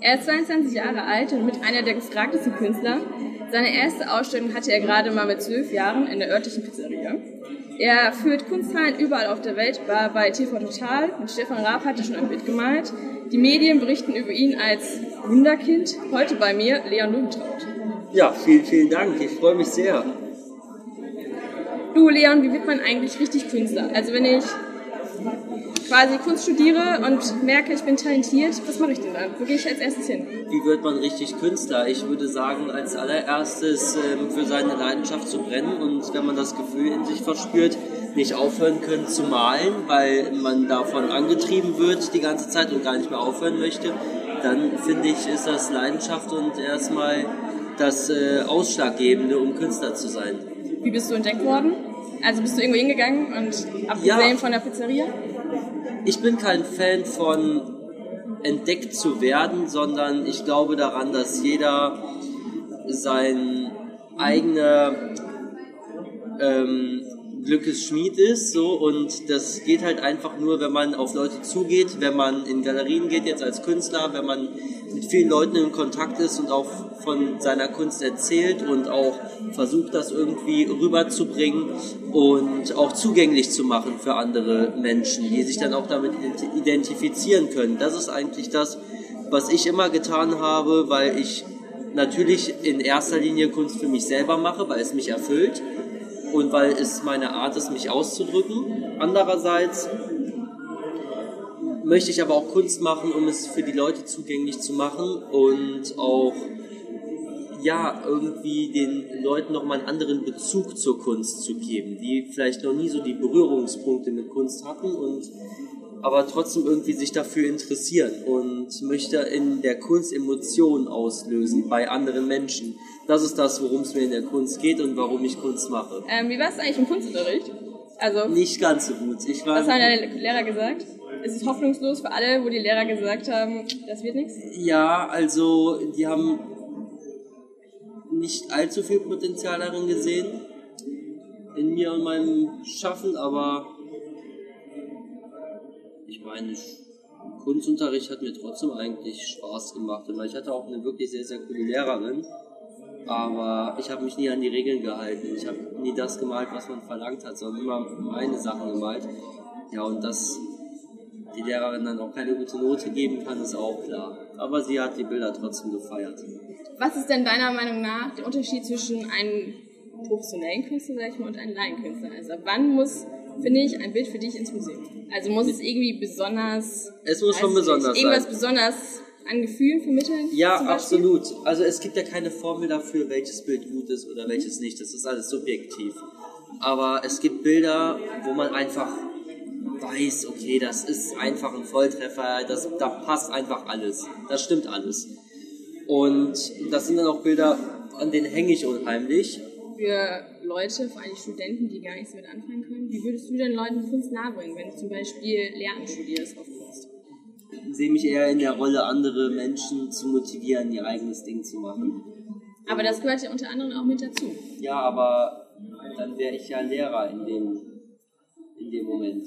Er ist 22 Jahre alt und mit einer der gefragtesten Künstler. Seine erste Ausstellung hatte er gerade mal mit zwölf Jahren in der örtlichen Pizzeria. Er führt Kunsthallen überall auf der Welt, war bei TV Total und Stefan Raab hatte schon ein Bild gemalt. Die Medien berichten über ihn als Wunderkind. Heute bei mir Leon Lubentraut. Ja, vielen, vielen Dank. Ich freue mich sehr. Du, Leon, wie wird man eigentlich richtig Künstler? Also wenn ich quasi Kunst studiere und merke, ich bin talentiert, was mache ich denn dann? Wo gehe ich als erstes hin? Wie wird man richtig Künstler? Ich würde sagen, als allererstes ähm, für seine Leidenschaft zu brennen und wenn man das Gefühl in sich verspürt, nicht aufhören können zu malen, weil man davon angetrieben wird die ganze Zeit und gar nicht mehr aufhören möchte, dann finde ich, ist das Leidenschaft und erstmal das äh, Ausschlaggebende, um Künstler zu sein. Wie bist du entdeckt worden? Also bist du irgendwo hingegangen und abgesehen ja. von der Pizzeria? ich bin kein Fan von entdeckt zu werden, sondern ich glaube daran, dass jeder sein eigener ähm, Glückes Schmied ist, so und das geht halt einfach nur, wenn man auf Leute zugeht, wenn man in Galerien geht jetzt als Künstler, wenn man mit vielen Leuten in Kontakt ist und auch von seiner Kunst erzählt und auch versucht, das irgendwie rüberzubringen und auch zugänglich zu machen für andere Menschen, die sich dann auch damit identifizieren können. Das ist eigentlich das, was ich immer getan habe, weil ich natürlich in erster Linie Kunst für mich selber mache, weil es mich erfüllt und weil es meine Art ist, mich auszudrücken. Andererseits möchte ich aber auch Kunst machen, um es für die Leute zugänglich zu machen und auch ja, irgendwie den Leuten nochmal einen anderen Bezug zur Kunst zu geben, die vielleicht noch nie so die Berührungspunkte mit Kunst hatten und aber trotzdem irgendwie sich dafür interessieren und möchte in der Kunst Emotionen auslösen bei anderen Menschen. Das ist das, worum es mir in der Kunst geht und warum ich Kunst mache. Ähm, wie war es eigentlich im Kunstunterricht? Also, Nicht ganz so gut. Ich war was haben deine Lehrer gesagt? Ist es hoffnungslos für alle, wo die Lehrer gesagt haben, das wird nichts? Ja, also die haben nicht allzu viel Potenzial darin gesehen, in mir und meinem Schaffen, aber ich meine, Kunstunterricht hat mir trotzdem eigentlich Spaß gemacht. Und ich hatte auch eine wirklich sehr, sehr coole Lehrerin. Aber ich habe mich nie an die Regeln gehalten. Ich habe nie das gemalt, was man verlangt hat, sondern immer meine Sachen gemalt. Ja, und dass die Lehrerin dann auch keine gute Note geben kann, ist auch klar. Aber sie hat die Bilder trotzdem gefeiert. Was ist denn deiner Meinung nach der Unterschied zwischen einem professionellen Künstler, sag ich mal, und einem Laienkünstler? Also wann muss finde ich, ein Bild für dich ins Museum. Also muss es irgendwie besonders. Es muss schon besonders nicht, irgendwas sein. besonders an Gefühlen vermitteln? Ja, absolut. Also es gibt ja keine Formel dafür, welches Bild gut ist oder welches nicht. Das ist alles subjektiv. Aber es gibt Bilder, wo man einfach weiß, okay, das ist einfach ein Volltreffer, das, da passt einfach alles. Das stimmt alles. Und das sind dann auch Bilder, an denen hänge ich unheimlich für Leute, vor allem Studenten, die gar nichts damit anfangen können? Wie würdest du den Leuten Kunst nahebringen, wenn du zum Beispiel Lernen studierst auf Kunst? Ich sehe mich eher in der Rolle, andere Menschen zu motivieren, ihr eigenes Ding zu machen. Aber das gehört ja unter anderem auch mit dazu. Ja, aber dann wäre ich ja Lehrer in dem, in dem Moment.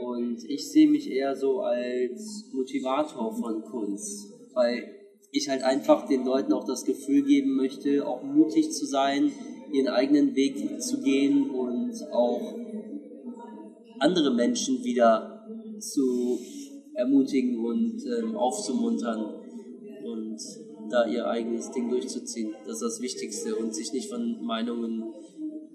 Und ich sehe mich eher so als Motivator von Kunst, weil ich halt einfach den Leuten auch das Gefühl geben möchte, auch mutig zu sein, ihren eigenen Weg zu gehen und auch andere Menschen wieder zu ermutigen und ähm, aufzumuntern und da ihr eigenes Ding durchzuziehen. Das ist das Wichtigste und sich nicht von Meinungen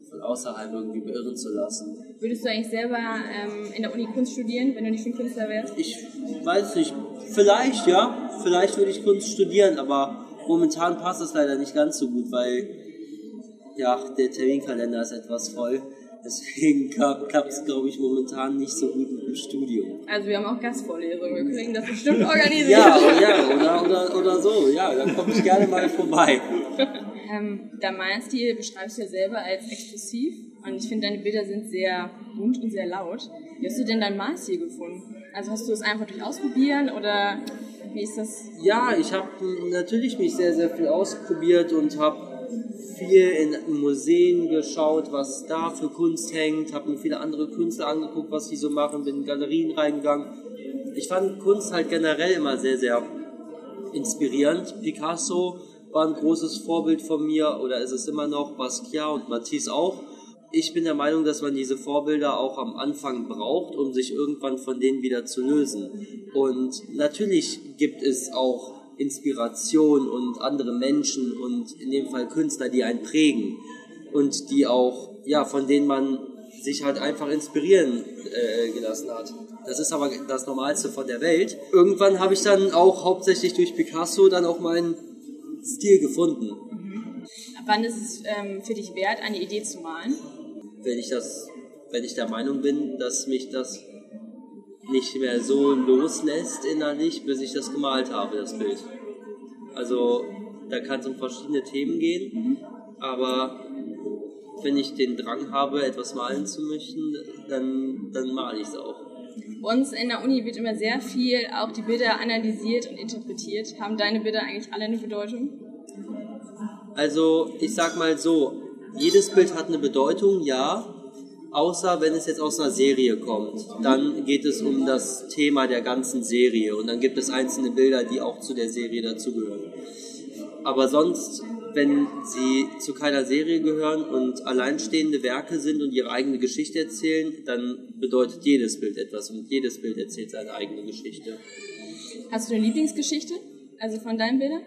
von außerhalb irgendwie beirren zu lassen. Würdest du eigentlich selber ähm, in der Uni Kunst studieren, wenn du nicht schon Künstler wärst? Ich weiß nicht. Vielleicht, ja. Vielleicht würde ich Kunst studieren, aber momentan passt das leider nicht ganz so gut, weil ja, der Terminkalender ist etwas voll. Deswegen klappt es, glaube ich, momentan nicht so gut mit dem Studium. Also wir haben auch Gastvorlesungen, wir können das bestimmt organisieren. ja, ja oder, oder, oder so, ja, dann komme ich gerne mal vorbei. ähm, der Malstil beschreibst du ja selber als expressiv und ich finde, deine Bilder sind sehr bunt und sehr laut. Wie hast du denn dein Malstil gefunden? Also hast du es einfach durch Ausprobieren oder wie ist das? Ja, ich habe natürlich mich sehr, sehr viel ausprobiert und habe viel in Museen geschaut, was da für Kunst hängt, habe mir viele andere Künstler angeguckt, was die so machen, bin in Galerien reingegangen. Ich fand Kunst halt generell immer sehr, sehr inspirierend. Picasso war ein großes Vorbild von mir oder ist es immer noch, Basquiat und Matisse auch. Ich bin der Meinung, dass man diese Vorbilder auch am Anfang braucht, um sich irgendwann von denen wieder zu lösen. Und natürlich gibt es auch Inspiration und andere Menschen und in dem Fall Künstler, die einen prägen und die auch, ja, von denen man sich halt einfach inspirieren äh, gelassen hat. Das ist aber das Normalste von der Welt. Irgendwann habe ich dann auch hauptsächlich durch Picasso dann auch meinen Stil gefunden. Mhm. Wann ist es ähm, für dich wert, eine Idee zu malen? Wenn ich das, wenn ich der Meinung bin, dass mich das nicht mehr so loslässt innerlich, bis ich das gemalt habe, das Bild. Also da kann es um verschiedene Themen gehen, mhm. aber wenn ich den Drang habe, etwas malen zu möchten, dann, dann male ich es auch. Uns in der Uni wird immer sehr viel auch die Bilder analysiert und interpretiert. Haben deine Bilder eigentlich alle eine Bedeutung? Also ich sag mal so, jedes Bild hat eine Bedeutung, ja. Außer wenn es jetzt aus einer Serie kommt. Dann geht es um das Thema der ganzen Serie und dann gibt es einzelne Bilder, die auch zu der Serie dazugehören. Aber sonst wenn sie zu keiner Serie gehören und alleinstehende Werke sind und ihre eigene Geschichte erzählen, dann bedeutet jedes Bild etwas und jedes Bild erzählt seine eigene Geschichte. Hast du eine Lieblingsgeschichte? Also von deinen Bildern?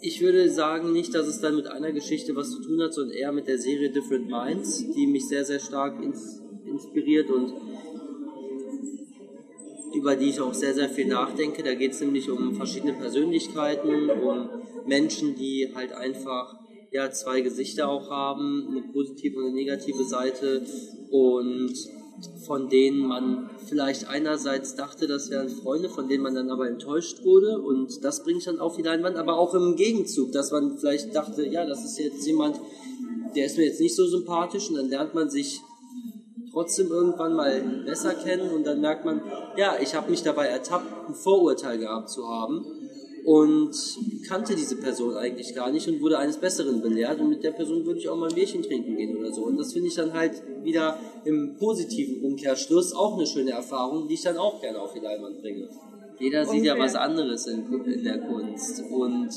Ich würde sagen nicht, dass es dann mit einer Geschichte was zu tun hat, sondern eher mit der Serie Different Minds, die mich sehr, sehr stark ins inspiriert und über die ich auch sehr, sehr viel nachdenke. Da geht es nämlich um verschiedene Persönlichkeiten, um Menschen, die halt einfach ja, zwei Gesichter auch haben, eine positive und eine negative Seite und von denen man vielleicht einerseits dachte, das wären Freunde, von denen man dann aber enttäuscht wurde. Und das bringt dann auf die Leinwand, aber auch im Gegenzug, dass man vielleicht dachte, ja, das ist jetzt jemand, der ist mir jetzt nicht so sympathisch. Und dann lernt man sich trotzdem irgendwann mal besser kennen. Und dann merkt man, ja, ich habe mich dabei ertappt, ein Vorurteil gehabt zu haben und kannte diese Person eigentlich gar nicht und wurde eines Besseren belehrt und mit der Person würde ich auch mal ein Bierchen trinken gehen oder so. Und das finde ich dann halt wieder im positiven Umkehrschluss auch eine schöne Erfahrung, die ich dann auch gerne auf die Leinwand bringe. Jeder sieht ja was anderes in, in der Kunst und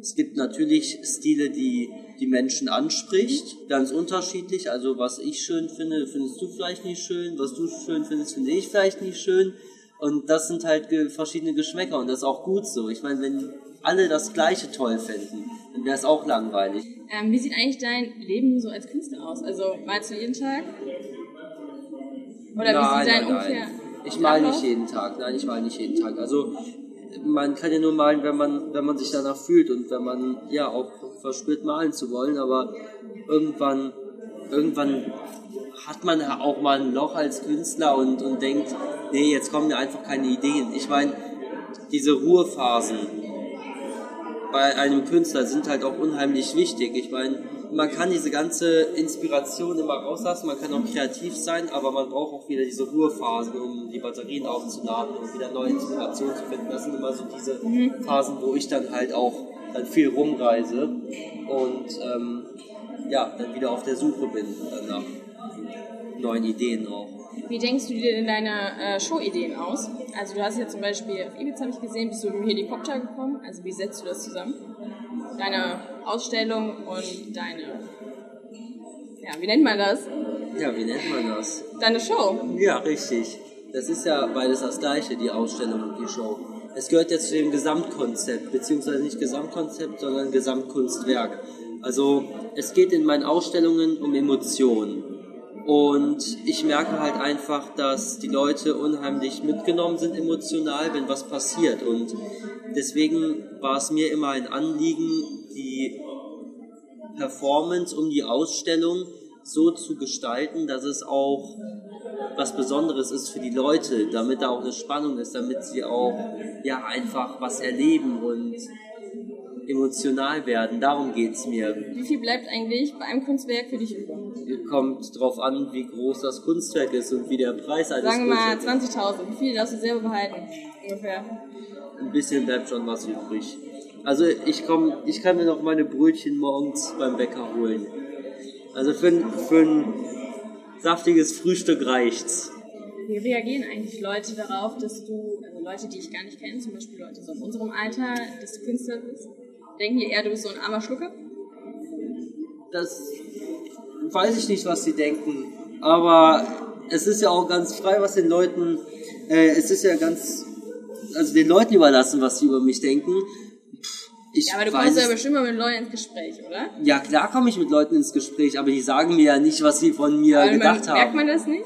es gibt natürlich Stile, die die Menschen anspricht, ganz unterschiedlich. Also was ich schön finde, findest du vielleicht nicht schön, was du schön findest, finde ich vielleicht nicht schön. Und das sind halt verschiedene Geschmäcker und das ist auch gut so. Ich meine, wenn alle das Gleiche toll finden, dann wäre es auch langweilig. Ähm, wie sieht eigentlich dein Leben so als Künstler aus? Also malst du jeden Tag? Oder nein, wie sieht dein nein, ungefähr? Ich male nicht jeden Tag. Nein, ich male nicht jeden Tag. Also man kann ja nur malen, wenn man, wenn man sich danach fühlt und wenn man ja auch verspürt, malen zu wollen. Aber irgendwann, irgendwann hat man auch mal ein Loch als Künstler und, und denkt, nee, jetzt kommen mir einfach keine Ideen. Ich meine, diese Ruhephasen bei einem Künstler sind halt auch unheimlich wichtig. Ich meine, man kann diese ganze Inspiration immer rauslassen, man kann auch kreativ sein, aber man braucht auch wieder diese Ruhephasen, um die Batterien aufzuladen und wieder neue Inspirationen zu finden. Das sind immer so diese mhm. Phasen, wo ich dann halt auch dann viel rumreise und ähm, ja, dann wieder auf der Suche bin danach neuen Ideen auch. Wie denkst du dir denn deine äh, Show-Ideen aus? Also du hast ja zum Beispiel auf Ibiza, habe ich gesehen, bist du mit dem Helikopter gekommen. Also wie setzt du das zusammen? Deine Ausstellung und deine, ja, wie nennt man das? Ja, wie nennt man das? Deine Show. Ja, richtig. Das ist ja beides das gleiche, die Ausstellung und die Show. Es gehört ja zu dem Gesamtkonzept, beziehungsweise nicht Gesamtkonzept, sondern Gesamtkunstwerk. Also es geht in meinen Ausstellungen um Emotionen. Und ich merke halt einfach, dass die Leute unheimlich mitgenommen sind emotional, wenn was passiert. Und deswegen war es mir immer ein Anliegen, die Performance um die Ausstellung so zu gestalten, dass es auch was Besonderes ist für die Leute, damit da auch eine Spannung ist, damit sie auch ja einfach was erleben und emotional werden. Darum geht es mir. Wie viel bleibt eigentlich bei einem Kunstwerk für dich über? Kommt drauf an, wie groß das Kunstwerk ist und wie der Preis eines Sagen wir mal 20.000. Wie viel darfst du selber behalten? Ungefähr. Ein bisschen bleibt schon was übrig. Also ich komm, ich kann mir noch meine Brötchen morgens beim Bäcker holen. Also für, für ein saftiges Frühstück reicht's. Wie reagieren eigentlich Leute darauf, dass du, also Leute, die ich gar nicht kenne, zum Beispiel Leute so in unserem Alter, dass du Künstler bist? Denken die eher, du bist so ein armer Schlucker? Das weiß ich nicht, was sie denken. Aber es ist ja auch ganz frei, was den Leuten, äh, es ist ja ganz, also den Leuten überlassen, was sie über mich denken. Ich ja, aber du kommst ja bestimmt mal mit Leuten ins Gespräch, oder? Ja, klar komme ich mit Leuten ins Gespräch, aber die sagen mir ja nicht, was sie von mir aber gedacht man, haben. Merkt man das nicht?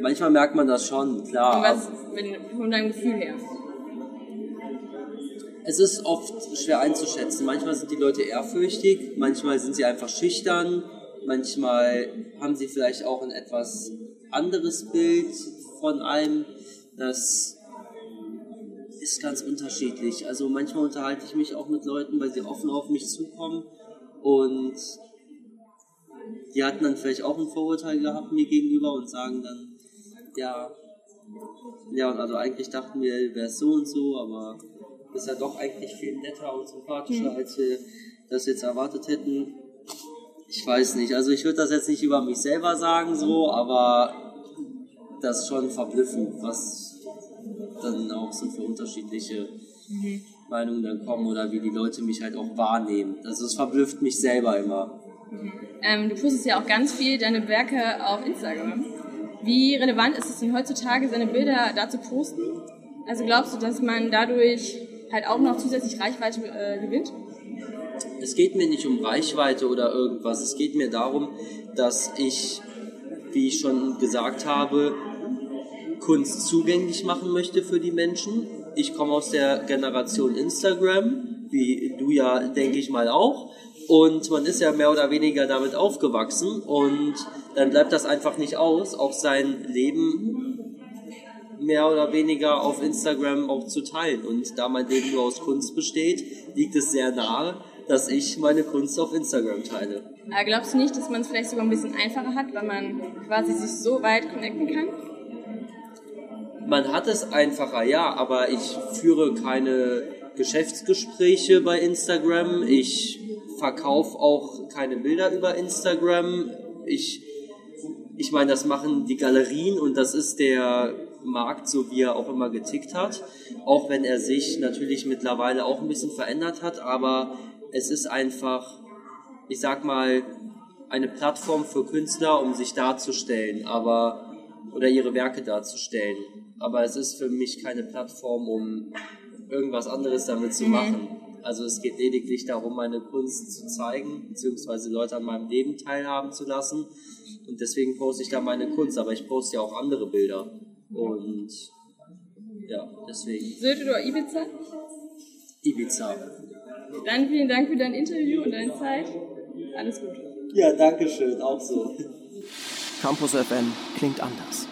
Manchmal merkt man das schon, klar. Und was, wenn, von deinem Gefühl her? Es ist oft schwer einzuschätzen. Manchmal sind die Leute ehrfürchtig, manchmal sind sie einfach schüchtern, manchmal haben sie vielleicht auch ein etwas anderes Bild von einem. Das ist ganz unterschiedlich. Also manchmal unterhalte ich mich auch mit Leuten, weil sie offen auf mich zukommen und die hatten dann vielleicht auch ein Vorurteil gehabt mir gegenüber und sagen dann, ja, ja, und also eigentlich dachten wir, wäre es so und so, aber ist ja doch eigentlich viel netter und sympathischer, mhm. als wir das jetzt erwartet hätten. Ich weiß nicht, also ich würde das jetzt nicht über mich selber sagen so, aber das ist schon verblüffend, was dann auch so für unterschiedliche mhm. Meinungen dann kommen oder wie die Leute mich halt auch wahrnehmen. Also es verblüfft mich selber immer. Mhm. Ähm, du postest ja auch ganz viel deine Werke auf Instagram. Wie relevant ist es denn heutzutage, seine Bilder da zu posten? Also glaubst du, dass man dadurch halt auch noch zusätzlich Reichweite äh, gewinnt? Es geht mir nicht um Reichweite oder irgendwas. Es geht mir darum, dass ich, wie ich schon gesagt habe, Kunst zugänglich machen möchte für die Menschen. Ich komme aus der Generation Instagram, wie du ja, denke ich mal, auch. Und man ist ja mehr oder weniger damit aufgewachsen und dann bleibt das einfach nicht aus, auch sein Leben mehr oder weniger auf Instagram auch zu teilen. Und da mein Leben nur aus Kunst besteht, liegt es sehr nahe, dass ich meine Kunst auf Instagram teile. Aber glaubst du nicht, dass man es vielleicht sogar ein bisschen einfacher hat, weil man quasi sich so weit connecten kann? man hat es einfacher, ja, aber ich führe keine Geschäftsgespräche bei Instagram. Ich verkaufe auch keine Bilder über Instagram. Ich, ich meine, das machen die Galerien und das ist der Markt, so wie er auch immer getickt hat. Auch wenn er sich natürlich mittlerweile auch ein bisschen verändert hat, aber es ist einfach, ich sag mal, eine Plattform für Künstler, um sich darzustellen, aber oder ihre Werke darzustellen aber es ist für mich keine Plattform, um irgendwas anderes damit zu mhm. machen. Also es geht lediglich darum, meine Kunst zu zeigen, beziehungsweise Leute an meinem Leben teilhaben zu lassen. Und deswegen poste ich da meine Kunst, aber ich poste ja auch andere Bilder. Und ja, deswegen. Sylt oder Ibiza? Ibiza. Dann vielen Dank für dein Interview und deine Zeit. Alles gut. Ja, danke schön, auch so. Campus FM klingt anders.